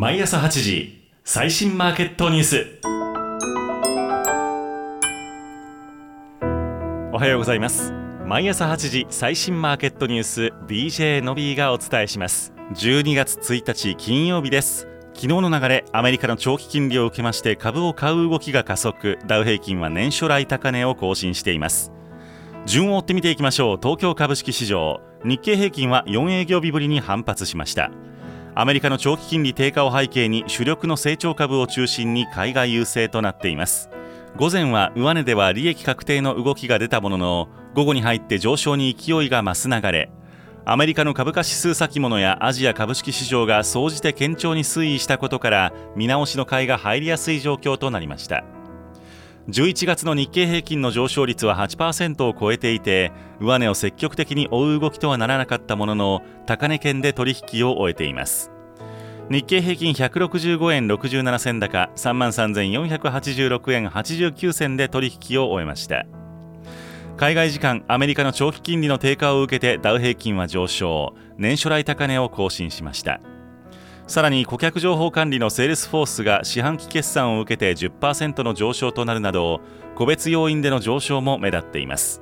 毎朝8時最新マーケットニュース。おはようございます。毎朝8時最新マーケットニュース DJ のびーがお伝えします。12月1日金曜日です。昨日の流れアメリカの長期金利を受けまして株を買う動きが加速。ダウ平均は年初来高値を更新しています。順を追って見ていきましょう。東京株式市場。日経平均は4営業日ぶりに反発しました。アメリカの長期金利低下を背景に主力の成長株を中心に海外優勢となっています。午前は上値では利益確定の動きが出たものの午後に入って上昇に勢いが増す流れ。アメリカの株価指数先物やアジア株式市場が総じて堅調に推移したことから見直しの買いが入りやすい状況となりました。11月の日経平均の上昇率は8%を超えていて上値を積極的に追う動きとはならなかったものの高値圏で取引を終えています。日経平均165円67銭高3万3486円89銭で取引を終えました。海外時間アメリカの長期金利の低下を受けてダウ平均は上昇。年初来高値を更新しました。さらに顧客情報管理のセールスフォースが四半期決算を受けて10%の上昇となるなど個別要因での上昇も目立っています。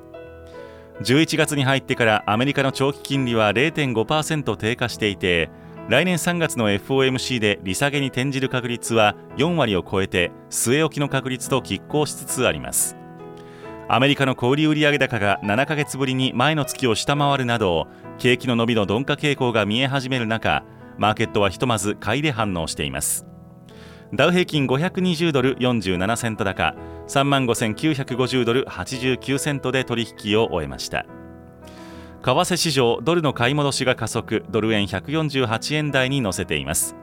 11月に入ってからアメリカの長期金利は0.5%低下していて来年3月の FOMC で利下げに転じる確率は4割を超えて据え置きの確率と拮抗しつつあります。アメリカの小売売上高が7ヶ月ぶりに前の月を下回るなど景気の伸びの鈍化傾向が見え始める中マーケットはひとまず買いで反応しています。ダウ平均520ドル47セント高3万5950ドル89セントで取引を終えました。為替市場ドルの買い戻しが加速ドル円148円台に乗せています。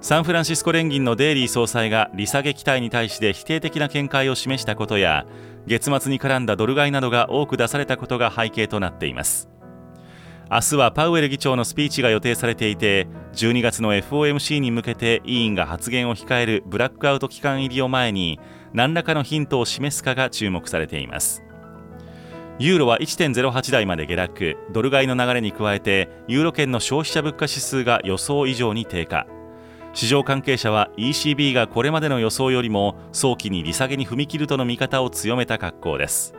サンフランシスコ連銀のデイリー総裁が利下げ期待に対して否定的な見解を示したことや月末に絡んだドル買いなどが多く出されたことが背景となっています。明日はパウエル議長のスピーチが予定されていて12月の FOMC に向けて委員が発言を控えるブラックアウト期間入りを前に何らかのヒントを示すかが注目されています。ユーロは1.08台まで下落。ドル買いの流れに加えてユーロ圏の消費者物価指数が予想以上に低下。市場関係者は ECB がこれまでの予想よりも早期に利下げに踏み切るとの見方を強めた格好です。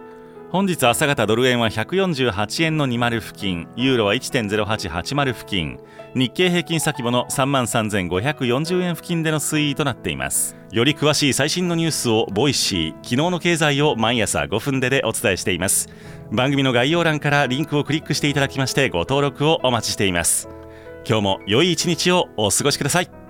本日朝方ドル円は148円の20付近ユーロは1.0880付近日経平均先物3万3540円付近での推移となっています。より詳しい最新のニュースを Voicy 昨日の経済を毎朝5分ででお伝えしています。番組の概要欄からリンクをクリックしていただきましてご登録をお待ちしています。今日も良い一日をお過ごしください。